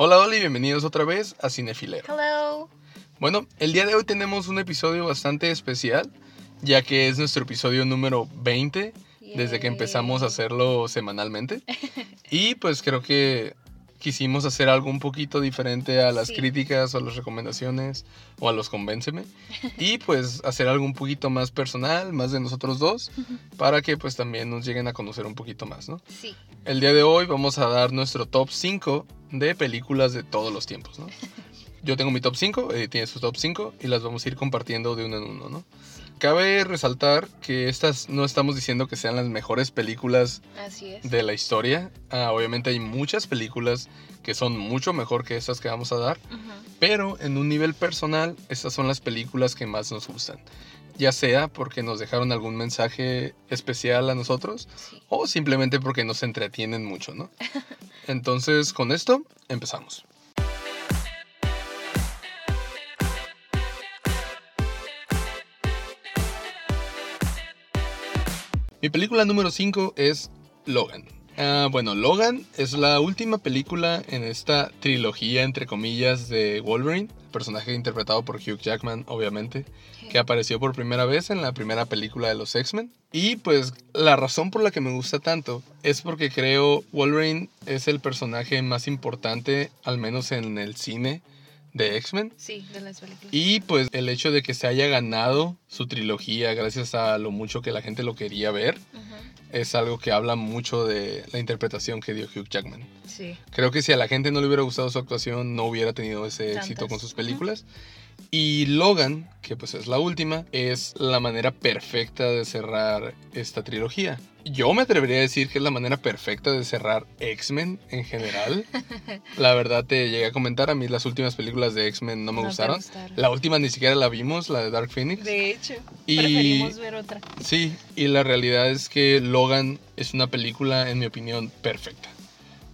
Hola, hola y bienvenidos otra vez a Cinefilero. Hello. Bueno, el día de hoy tenemos un episodio bastante especial, ya que es nuestro episodio número 20 desde que empezamos a hacerlo semanalmente. Y pues creo que quisimos hacer algo un poquito diferente a las Sí. críticas o a las recomendaciones o a los convénceme. Y pues hacer algo un poquito más personal, más de nosotros dos, para que pues también nos lleguen a conocer un poquito más, ¿no? Sí. El día de hoy vamos a dar nuestro top 5 de películas de todos los tiempos, ¿no? Yo tengo mi top 5, Eddie tiene su top 5 y las vamos a ir compartiendo de uno en uno, ¿no? Cabe resaltar que estas no estamos diciendo que sean las mejores películas Así es. de la historia. Ah, obviamente hay muchas películas que son mucho mejor que estas que vamos a dar, pero en un nivel personal estas son las películas que más nos gustan. Ya sea porque nos dejaron algún mensaje especial a nosotros Sí. o simplemente porque nos entretienen mucho, ¿no? Entonces, con esto empezamos. Mi película número 5 es Logan. Ah, bueno, Logan es la última película en esta trilogía, entre comillas, de Wolverine, personaje interpretado por Hugh Jackman, obviamente, que apareció por primera vez en la primera película de los X-Men. Y pues la razón por la que me gusta tanto es porque creo Wolverine es el personaje más importante, al menos en el cine de X-Men. Sí, de las películas. Y pues el hecho de que se haya ganado su trilogía gracias a lo mucho que la gente lo quería ver es algo que habla mucho de la interpretación que dio Hugh Jackman. Sí. Creo que si a la gente no le hubiera gustado su actuación, no hubiera tenido ese éxito con sus películas. Y Logan, que pues es la última, es la manera perfecta de cerrar esta trilogía. Yo me atrevería a decir que es la manera perfecta de cerrar X-Men en general. La verdad te llegué a comentar, a mí las últimas películas de X-Men no me No te gustaron. gustaron. La última ni siquiera la vimos, la de Dark Phoenix. De hecho, Y- preferimos ver otra. Sí, y la realidad es que Logan es una película, en mi opinión, perfecta.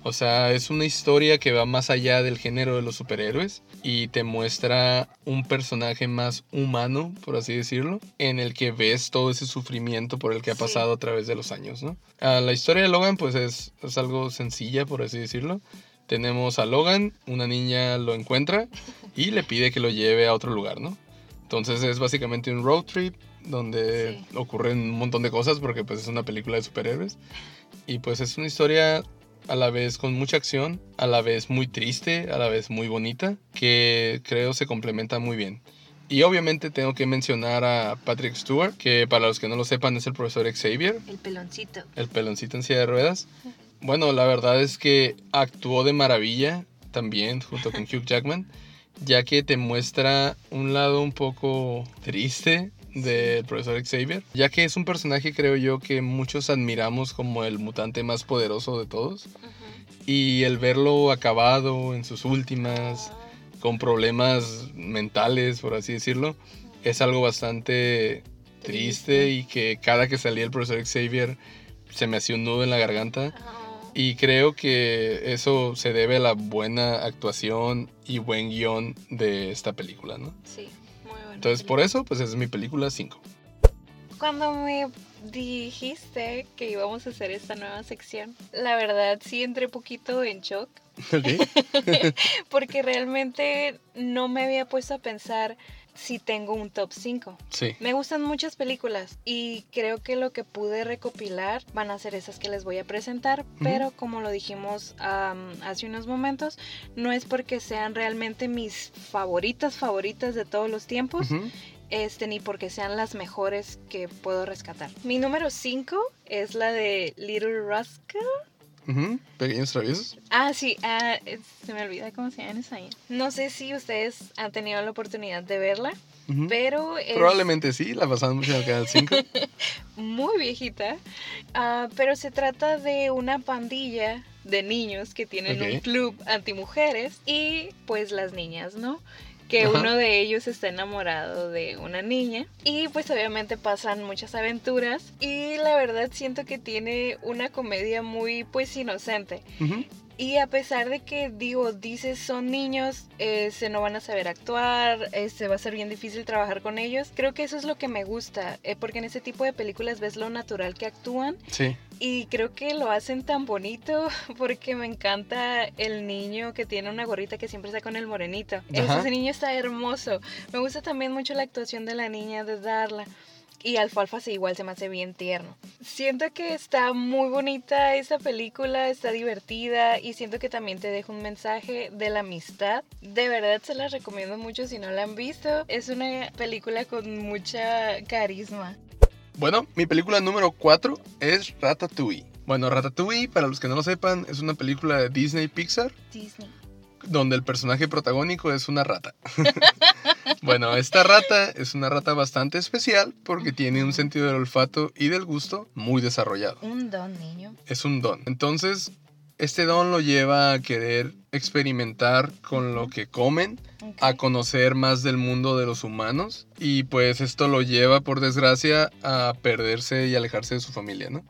O sea, es una historia que va más allá del género de los superhéroes y te muestra un personaje más humano, por así decirlo, en el que ves todo ese sufrimiento por el que ha Sí. pasado a través de los años, ¿no? Ah, la historia de Logan, pues es, es algo sencilla, por así decirlo. Tenemos a Logan, una niña lo encuentra y le pide que lo lleve a otro lugar, ¿no? Entonces es básicamente un road trip donde Sí. ocurren un montón de cosas porque pues es una película de superhéroes. Y pues es una historia a la vez con mucha acción, a la vez muy triste, a la vez muy bonita, que creo se complementa muy bien. Y obviamente tengo que mencionar a Patrick Stewart, que para los que no lo sepan es el profesor Xavier, El peloncito. el peloncito en silla de ruedas. Bueno, la verdad es que actuó de maravilla también junto con Hugh Jackman, ya que te muestra un lado un poco triste del profesor Xavier, ya que es un personaje creo yo que muchos admiramos como el mutante más poderoso de todos y el verlo acabado en sus últimas con problemas mentales, por así decirlo, es algo bastante triste y que cada que salía el profesor Xavier se me hacía un nudo en la garganta. Ah. Y creo que eso se debe a la buena actuación y buen guion de esta película, ¿no? Sí, Entonces por eso, pues es mi película 5. Cuando me dijiste que íbamos a hacer esta nueva sección, la verdad sí entré poquito en shock. Porque realmente no me había puesto a pensar si tengo un top 5. Sí, Me gustan muchas películas y creo que lo que pude recopilar van a ser esas que les voy a presentar, pero como lo dijimos hace unos momentos, no es porque sean realmente mis favoritas favoritas de todos los tiempos, este ni porque sean las mejores que puedo rescatar. Mi número 5 es la de Little Rascal. Ujú. Pequeños traviesos. Ah, sí, ah, se me olvida cómo se llama esa. No sé si ustedes han tenido la oportunidad de verla, pero es Probablemente sí, la pasaban mucho en el canal 5. muy viejita, ah, pero se trata de una pandilla de niños que tienen un club antimujeres y pues las niñas, ¿no? Que Ajá. uno de ellos está enamorado de una niña y pues obviamente pasan muchas aventuras y la verdad siento que tiene una comedia muy pues inocente. Ujú. Y a pesar de que, digo, dices son niños, eh, se no van a saber actuar, este, va a ser bien difícil trabajar con ellos, creo que eso es lo que me gusta, eh, porque en ese tipo de películas ves lo natural que actúan Sí. Y creo que lo hacen tan bonito porque me encanta el niño que tiene una gorrita que siempre está con el morenito. Ese niño está hermoso. Me gusta también mucho la actuación de la niña de Darla. Y Alfalfa sí, igual se me hace bien tierno. Siento que está muy bonita esa película, está divertida y siento que también te deja un mensaje de la amistad. De verdad se la recomiendo mucho si no la han visto. Es una película con mucha carisma. Bueno, mi película número 4 es Ratatouille. Bueno, Ratatouille, para los que no lo sepan, es una película de Disney Pixar Disney. donde el personaje protagónico es una rata. bueno, esta rata es una rata bastante especial porque tiene un sentido del olfato y del gusto muy desarrollado. Un don, niño. Es un don. Entonces, este don lo lleva a querer experimentar con lo que comen, a conocer más del mundo de los humanos y pues esto lo lleva por desgracia a perderse y alejarse de su familia, ¿no?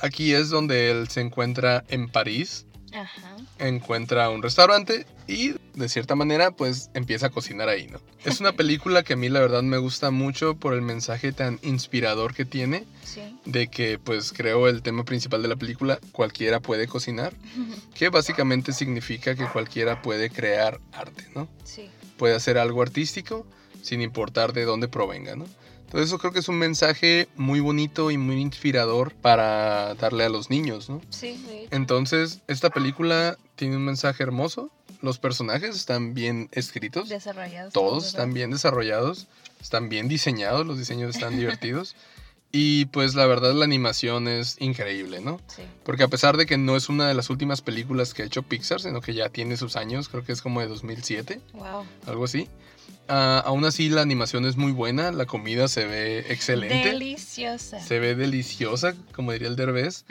Aquí es donde él se encuentra en París, Ajá. encuentra un restaurante y de cierta manera pues empieza a cocinar ahí, ¿no? Es una película que a mí la verdad me gusta mucho por el mensaje tan inspirador que tiene Sí. de que pues creo el tema principal de la película, cualquiera puede cocinar, que básicamente significa que cualquiera puede crear arte, ¿no? Sí. Puede hacer algo artístico sin importar de dónde provenga, ¿no? Entonces eso creo que es un mensaje muy bonito y muy inspirador para darle a los niños, ¿no? Sí, hecho. Entonces esta película tiene un mensaje hermoso, los personajes están bien escritos, Desarrollados. todos están bien desarrollados, están bien diseñados, los diseños están divertidos y pues la verdad la animación es increíble, ¿no? Sí. Porque a pesar de que no es una de las últimas películas que ha hecho Pixar, sino que ya tiene sus años, creo que es como de 2007, Wow. algo así. Ah, aún así la animación es muy buena, la comida se ve excelente, Deliciosa. se ve deliciosa, como diría el Derbez.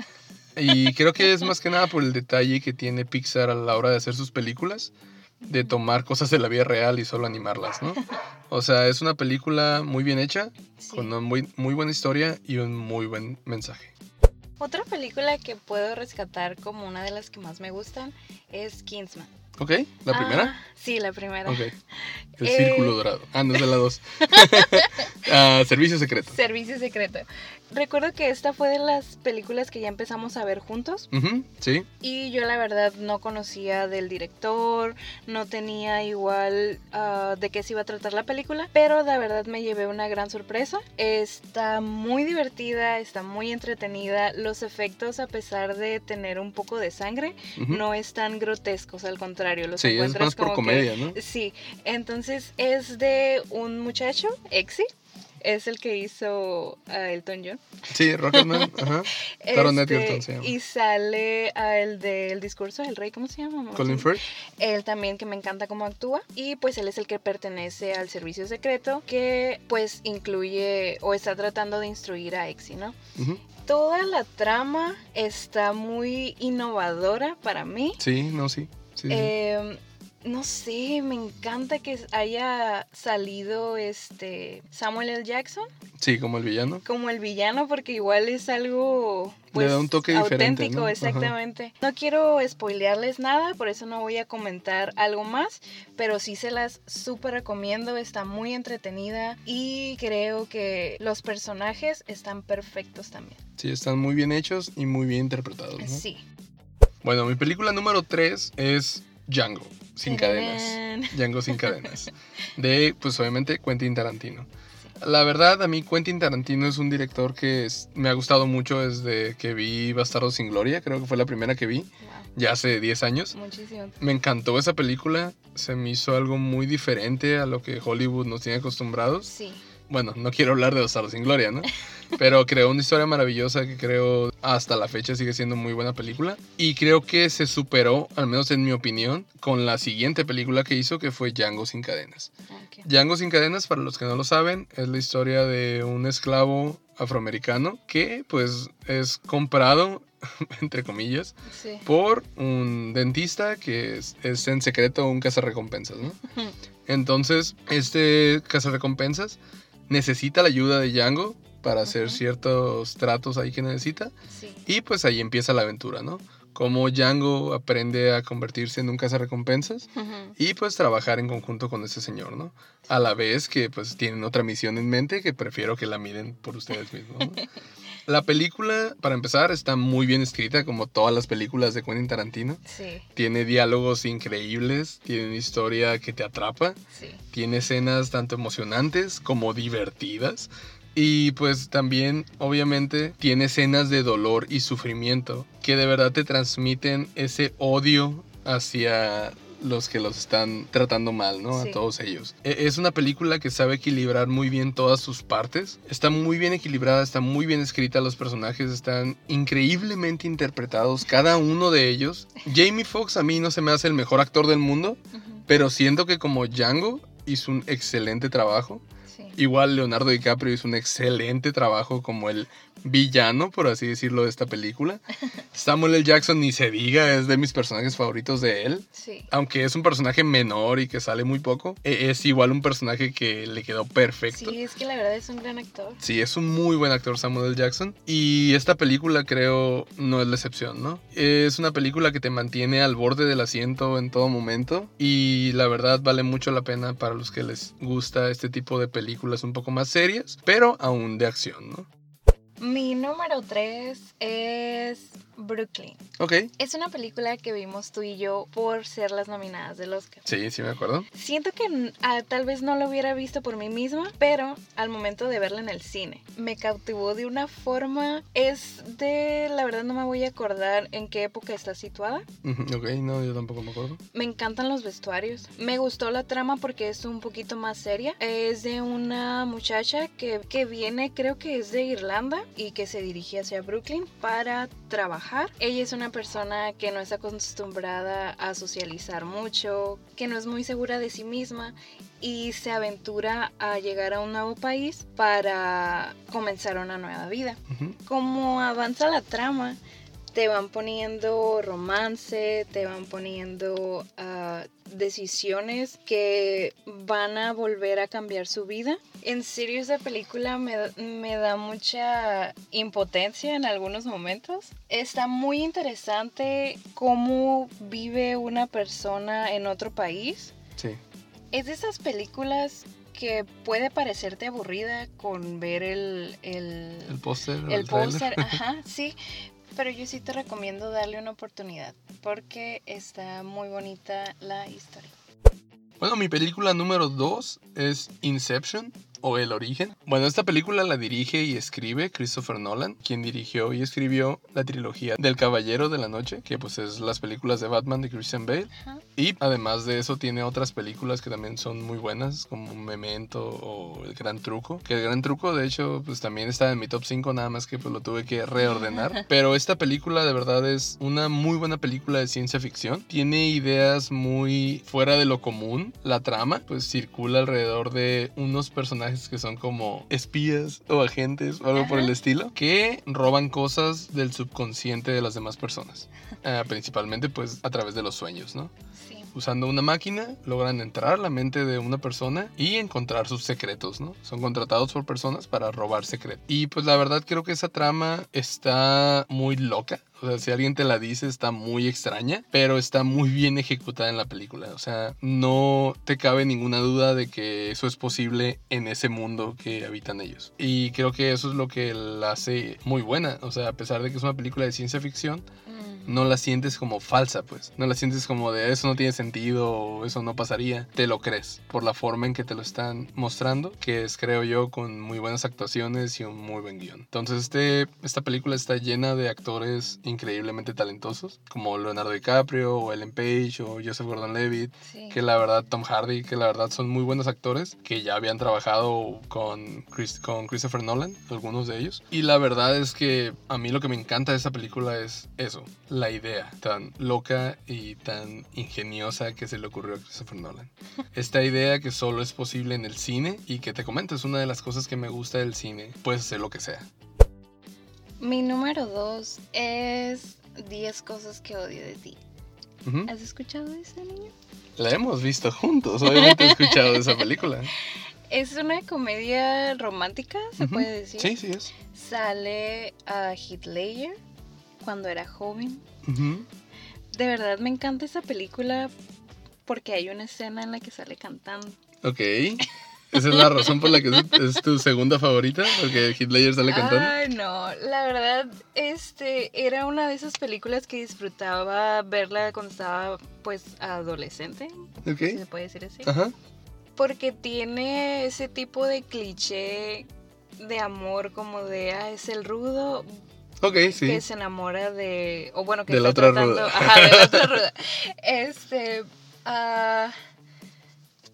Y creo que es más que nada por el detalle que tiene Pixar a la hora de hacer sus películas, de tomar cosas de la vida real y solo animarlas, ¿no? O sea, es una película muy bien hecha, Sí. con una muy, muy buena historia y un muy buen mensaje. Otra película que puedo rescatar como una de las que más me gustan es Kingsman. ¿Ok? ¿La primera? Ah, sí, la primera. Ok. El Eh. círculo dorado. Ah, no es de la 2. servicio secreto. Servicio secreto. Recuerdo que esta fue de las películas que ya empezamos a ver juntos sí. y yo la verdad no conocía del director, no tenía igual ah, de qué se iba a tratar la película, pero la verdad me llevé una gran sorpresa. Está muy divertida, está muy entretenida, los efectos a pesar de tener un poco de sangre no están grotescos, al contrario, los sí, es encuentras más por como que- comedia, ¿no? Sí, entonces es de un muchacho, Exi, es el que hizo a Elton John. Sí, Rocketman. Ajá. Taron Este, Egerton se llama. Y sale a el del discurso del rey, ¿cómo se llama? Colin Firth. Él también que me encanta cómo actúa y pues él es el que pertenece al servicio secreto que pues incluye o está tratando de instruir a Exi, ¿no? Toda la trama está muy innovadora para mí. Sí, no, sí. sí, sí. Eh, no sé, me encanta que haya salido este Samuel L. Jackson Sí, como el villano. como el villano porque igual es algo Le pues, da un toque diferente, auténtico, ¿no? Ajá. exactamente. No quiero spoilearles nada, por eso no voy a comentar algo más, pero sí se las súper recomiendo, está muy entretenida y creo que los personajes están perfectos también. Sí, están muy bien hechos y muy bien interpretados. ¿no? Sí. Bueno, mi película número 3 es Django, sin cadenas. Django sin cadenas. De, pues obviamente, Quentin Tarantino. La verdad, a mí Quentin Tarantino es un director que es- me ha gustado mucho desde que vi Bastardo sin Gloria, creo que fue la primera que vi, Wow, ya hace 10 años. muchísimo. Me encantó esa película, se me hizo algo muy diferente a lo que Hollywood nos tiene acostumbrados. Sí. Bueno, no quiero hablar de Bastardo sin Gloria, ¿no? Pero creó una historia maravillosa que creo hasta la fecha sigue siendo muy buena película. Y creo que se superó, al menos en mi opinión, con la siguiente película que hizo, que fue Django sin cadenas. ok. Django sin cadenas, para los que no lo saben, es la historia de un esclavo afroamericano que pues es comprado, entre comillas, Sí. por un dentista que es, es en secreto un cazarrecompensas, ¿no? Entonces, este cazarrecompensas necesita la ayuda de Django para hacer ciertos tratos ahí que necesita. Sí. Y pues ahí empieza la aventura, ¿no? Cómo Django aprende a convertirse en un cazarrecompensas Ujú. y pues trabajar en conjunto con ese señor, ¿no? A la vez que pues tienen otra misión en mente que prefiero que la miren por ustedes mismos, ¿no? La película, para empezar, está muy bien escrita, como todas las películas de Quentin Tarantino. Sí, Tiene diálogos increíbles, tiene una historia que te atrapa, sí. tiene escenas tanto emocionantes como divertidas. Y pues también, obviamente, tiene escenas de dolor y sufrimiento que de verdad te transmiten ese odio hacia los que los están tratando mal, ¿no? Sí. A todos ellos. E- Es una película que sabe equilibrar muy bien todas sus partes. Está muy bien equilibrada, está muy bien escrita, los personajes están increíblemente interpretados, cada uno de ellos. Jamie Foxx a mí no se me hace el mejor actor del mundo, pero siento que como Django hizo un excelente trabajo. Sí. Igual Leonardo DiCaprio hizo un excelente trabajo como el villano, por así decirlo, de esta película. Samuel L. Jackson, ni se diga, es de mis personajes favoritos de él. Sí. Aunque es un personaje menor y que sale muy poco, e- es igual un personaje que le quedó perfecto. Sí, es que la verdad es un gran actor. Sí, es un muy buen actor Samuel L. Jackson. Y esta película creo no es la excepción, ¿no? Es una película que te mantiene al borde del asiento en todo momento. Y la verdad vale mucho la pena para los que les gusta este tipo de películas un poco más serias, pero aún de acción, ¿no? Mi número 3 es Brooklyn. Ok. Es una película que vimos tú y yo por ser las nominadas del Oscar. Sí, sí me acuerdo. Siento que ah, tal vez no lo hubiera visto por mí misma, pero al momento de verla en el cine me cautivó de una forma. Es de. La verdad no me voy a acordar en qué época está situada. Ok, no, yo tampoco me acuerdo. Me encantan los vestuarios. Me gustó la trama porque es un poquito más seria. Es de una muchacha que, que viene, creo que es de Irlanda y que se dirige hacia Brooklyn para trabajar. Ella es una persona que no está acostumbrada a socializar mucho, que no es muy segura de sí misma y se aventura a llegar a un nuevo país para comenzar una nueva vida. Como avanza la trama, te van poniendo romance, te van poniendo ah, decisiones que van a volver a cambiar su vida. En serio, esa película me, da- me da mucha impotencia en algunos momentos. Está muy interesante cómo vive una persona en otro país. Sí. Es de esas películas que puede parecerte aburrida con ver el, el, El póster. el póster, ajá, sí. Pero yo sí te recomiendo darle una oportunidad porque está muy bonita la historia. Bueno, mi película número 2 es Inception o El Origen. Bueno, esta película la dirige y escribe Christopher Nolan, quien dirigió y escribió la trilogía del Caballero de la Noche, que pues es las películas de Batman de Christian Bale. Ajá. Y además de eso tiene otras películas que también son muy buenas, como Memento o El Gran Truco. Que El Gran Truco, de hecho, pues también está en mi top 5, nada más que pues lo tuve que reordenar. Pero esta película de verdad es una muy buena película de ciencia ficción. Tiene ideas muy fuera de lo común. La trama, pues circula alrededor de unos personajes que son como espías o agentes o algo por el estilo, que roban cosas del subconsciente de las demás personas. Ah, principalmente pues a través de los sueños, ¿no? Sí. Usando una máquina logran entrar a la mente de una persona y encontrar sus secretos, ¿no? Son contratados por personas para robar secretos. Y pues la verdad creo que esa trama está muy loca. O sea, si alguien te la dice está muy extraña, pero está muy bien ejecutada en la película. O sea, no te cabe ninguna duda de que eso es posible en ese mundo que habitan ellos. Y creo que eso es lo que la hace muy buena. O sea, a pesar de que es una película de ciencia ficción. No la sientes como falsa, pues. No la sientes como de eso no tiene sentido o eso no pasaría. Te lo crees por la forma en que te lo están mostrando, que es, creo yo, con muy buenas actuaciones y un muy buen guion. Entonces, este, esta película está llena de actores increíblemente talentosos, como Leonardo DiCaprio, o Ellen Page, o Joseph Gordon-Levitt, Sí. que la verdad, Tom Hardy, que la verdad son muy buenos actores, que ya habían trabajado con, Chris- con Christopher Nolan, algunos de ellos. Y la verdad es que a mí lo que me encanta de esta película es eso, la idea tan loca y tan ingeniosa que se le ocurrió a Christopher Nolan. Esta idea que solo es posible en el cine y que te comento, es una de las cosas que me gusta del cine. Puedes hacer lo que sea. Mi número dos es 10 cosas que odio de ti. ¿Has escuchado de ese niño? La hemos visto juntos, obviamente he escuchado de esa película. Es una comedia romántica, se puede decir. Sí, sí es. Sale a Heath Ledger cuando era joven. De verdad me encanta esa película porque hay una escena en la que sale cantando. Ok. ¿Esa es la razón por la que es, tu segunda favorita? Porque Hitler sale cantando. Ay, no, la verdad, este, era una de esas películas que disfrutaba verla cuando estaba, pues, adolescente. Ok. Si se puede decir así. Ajá. Porque tiene ese tipo de cliché de amor como de, ah, es el rudo. Ok, sí. Que se enamora de, o bueno, que De la está otra tratando, ruda. ajá, de la otra ruda. Este, ah,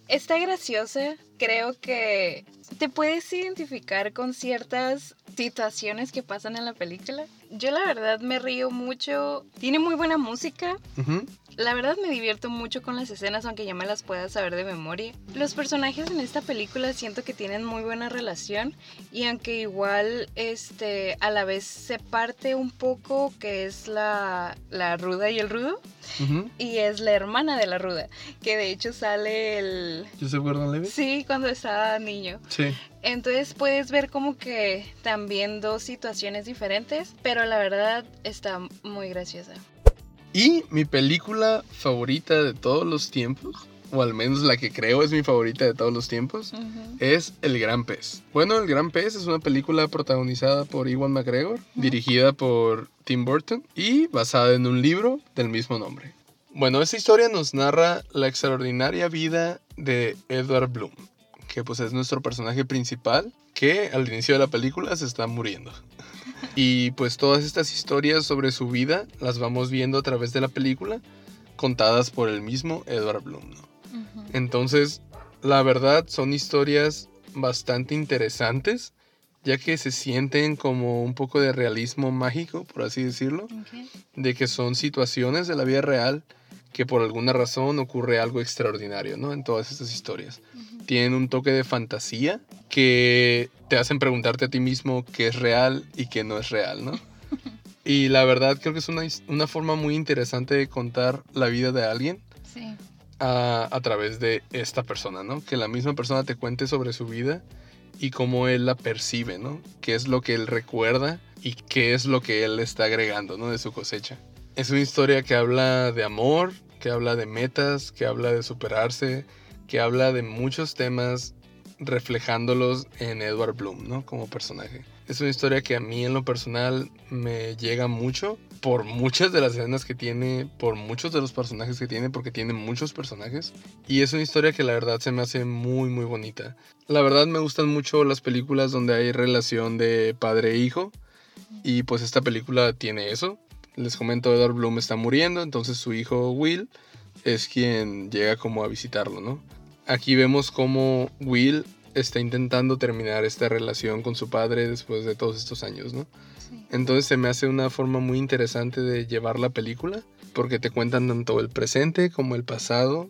está graciosa. Creo que te puedes identificar con ciertas situaciones que pasan en la película. Yo la verdad me río mucho. Tiene muy buena música. La verdad me divierto mucho con las escenas, aunque ya me las pueda saber de memoria. Los personajes en esta película siento que tienen muy buena relación y aunque igual este a la vez se parte un poco que es la, la ruda y el rudo y es la hermana de la ruda, que de hecho sale el... ¿Joseph Gordon-Levitt? Sí, cuando estaba niño. Sí. Entonces puedes ver como que también dos situaciones diferentes, pero la verdad está muy graciosa. Y mi película favorita de todos los tiempos, o al menos la que creo es mi favorita de todos los tiempos, es El Gran Pez. Bueno, El Gran Pez es una película protagonizada por Ewan McGregor, dirigida por Tim Burton y basada en un libro del mismo nombre. Bueno, esta historia nos narra la extraordinaria vida de Edward Bloom, que pues es nuestro personaje principal, que al inicio de la película se está muriendo. Y pues todas estas historias sobre su vida las vamos viendo a través de la película, contadas por el mismo Edward Bloom. ¿no? Entonces, la verdad son historias bastante interesantes, ya que se sienten como un poco de realismo mágico, por así decirlo, de que son situaciones de la vida real que por alguna razón ocurre algo extraordinario, ¿no? En todas estas historias. Tienen un toque de fantasía que te hacen preguntarte a ti mismo qué es real y qué no es real, ¿no? Y la verdad creo que es una, una forma muy interesante de contar la vida de alguien Sí. a, a través de esta persona, ¿no? Que la misma persona te cuente sobre su vida y cómo él la percibe, ¿no? Qué es lo que él recuerda y qué es lo que él está agregando, ¿no? De su cosecha. Es una historia que habla de amor, que habla de metas, que habla de superarse, que habla de muchos temas reflejándolos en Edward Bloom, ¿no? Como personaje. Es una historia que a mí en lo personal me llega mucho por muchas de las escenas que tiene, por muchos de los personajes que tiene, porque tiene muchos personajes. Y es una historia que la verdad se me hace muy, muy bonita. La verdad me gustan mucho las películas donde hay relación de padre e hijo. Y pues esta película tiene eso. Les comento, Edward Bloom está muriendo, entonces su hijo Will es quien llega como a visitarlo, ¿no? Aquí vemos cómo Will está intentando terminar esta relación con su padre después de todos estos años, ¿no? Sí. Entonces se me hace una forma muy interesante de llevar la película, porque te cuentan tanto el presente como el pasado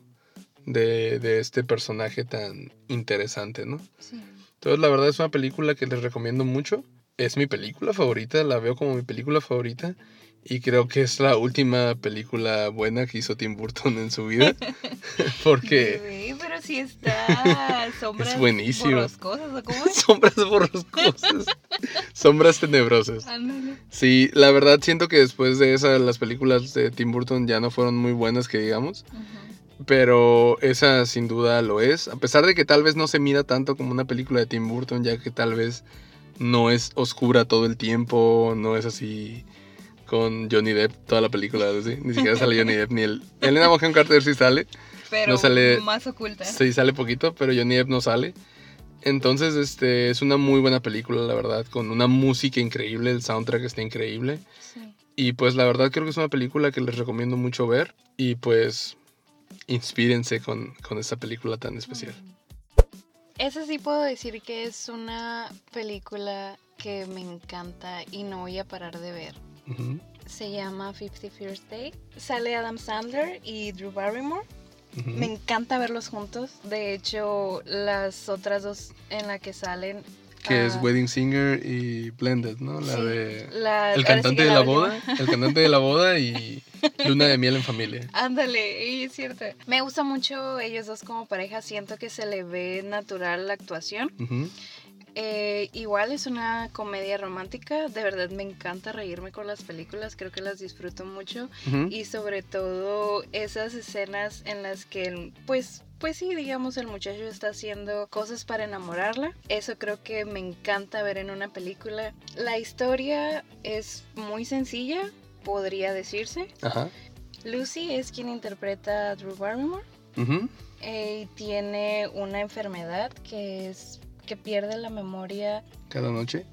de, de este personaje tan interesante, ¿no? Sí. Entonces la verdad es una película que les recomiendo mucho. Es mi película favorita, la veo como mi película favorita. Y creo que es la última película buena que hizo Tim Burton en su vida. Porque Bebé, pero si está sombras buenísimo. borrascosas, ¿o cómo es? sombras borroscosas, sombras tenebrosas. Ándale. Sí, la verdad siento que después de esa las películas de Tim Burton ya no fueron muy buenas que digamos. Pero esa sin duda lo es. A pesar de que tal vez no se mira tanto como una película de Tim Burton, ya que tal vez no es oscura todo el tiempo, no es así con Johnny Depp toda la película, ¿sí? ni siquiera sale Johnny Depp ni el... Elena Bonham Carter sí sale, Pero No sale- más oculta. sí sale poquito, pero Johnny Depp no sale. Entonces, este, es una muy buena película, la verdad, con una música increíble, el soundtrack está increíble. Sí. Y pues la verdad creo que es una película que les recomiendo mucho ver. Y pues inspírense con, con esta película tan especial. Esa sí puedo decir que es una película que me encanta y no voy a parar de ver. Ujú, Se llama Fifty First Day. Sale Adam Sandler y Drew Barrymore. Me encanta verlos juntos. De hecho, las otras dos en la que salen. Que es ah, Wedding Singer y Blended, ¿no? La sí, de... la- El sí cantante de la boda. El cantante de la boda y Luna de miel en familia. Ándale, es cierto. Me gusta mucho ellos dos como pareja. Siento que se le ve natural la actuación. Ujú, Eh, igual es una comedia romántica, de verdad me encanta reírme con las películas, creo que las disfruto mucho y sobre todo esas escenas en las que pues pues sí, digamos, el muchacho está haciendo cosas para enamorarla. Eso creo que me encanta ver en una película. La historia es muy sencilla, podría decirse. Ajá. Lucy es quien interpreta a Drew Barrymore. Eh, tiene una enfermedad que es que pierde la memoria Cada noche.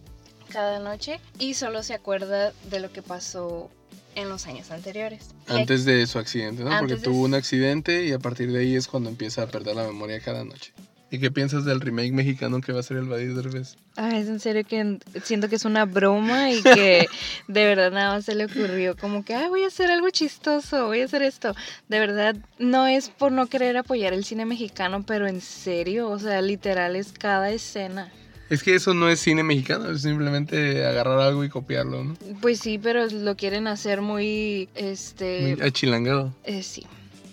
cada noche y solo se acuerda de lo que pasó en los años anteriores. Antes de su accidente, ¿no? Porque Antes tuvo un accidente y a partir de ahí es cuando empieza a perder la memoria cada noche. ¿Y qué piensas del remake mexicano que va a ser el Badir Derbez? Ah, es en serio que en- siento que es una broma y que de verdad nada más se le ocurrió como que, ah, voy a hacer algo chistoso, voy a hacer esto. De verdad, no es por no querer apoyar el cine mexicano, pero en serio, o sea, literal es cada escena. Es que eso no es cine mexicano, es simplemente agarrar algo y copiarlo, ¿no? Pues sí, pero lo quieren hacer muy, este, Muy achilangado. eh, sí.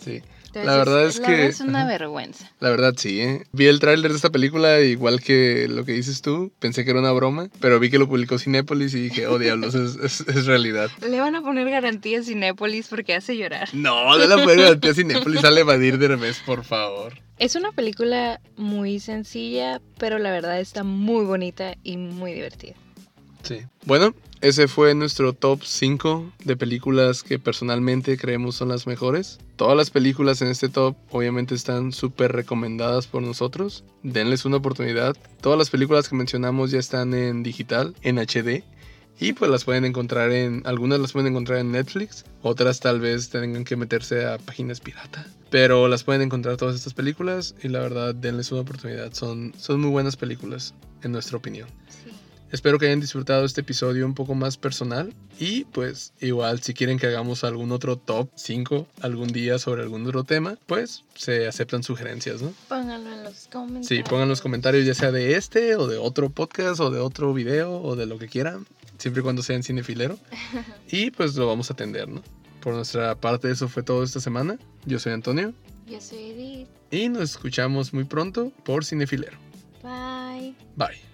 Sí. Entonces, La verdad es la que- es una ajá. vergüenza. La verdad sí, ¿eh? Vi el tráiler de esta película, igual que lo que dices tú, pensé que era una broma, pero vi que lo publicó Cinépolis y dije, oh diablos, es, es- es realidad. Le van a poner garantía a Cinépolis porque hace llorar. No, de la puede a Cinépolis sale Badir Derbez, por favor. Es una película muy sencilla, pero la verdad está muy bonita y muy divertida. Bueno, ese fue nuestro top 5 de películas que personalmente creemos son las mejores. Todas las películas en este top obviamente están súper recomendadas por nosotros. Denles una oportunidad. Todas las películas que mencionamos ya están en digital, en HD. Y pues las pueden encontrar en, algunas las pueden encontrar en Netflix, otras tal vez tengan que meterse a páginas pirata. Pero las pueden encontrar todas estas películas y la verdad denles una oportunidad. Son, son muy buenas películas, en nuestra opinión. Sí. Espero que hayan disfrutado este episodio un poco más personal y pues igual si quieren que hagamos algún otro top 5 algún día sobre algún otro tema, pues se aceptan sugerencias, ¿no? Pónganlo en los comentarios. Sí, pongan los comentarios ya sea de este o de otro podcast o de otro video o de lo que quieran, siempre y cuando sean cinefilero. Y pues lo vamos a atender, ¿no? Por nuestra parte eso fue todo esta semana. Yo soy Antonio Yo soy Edith. y nos escuchamos muy pronto por Cinefilero. Bye. Bye.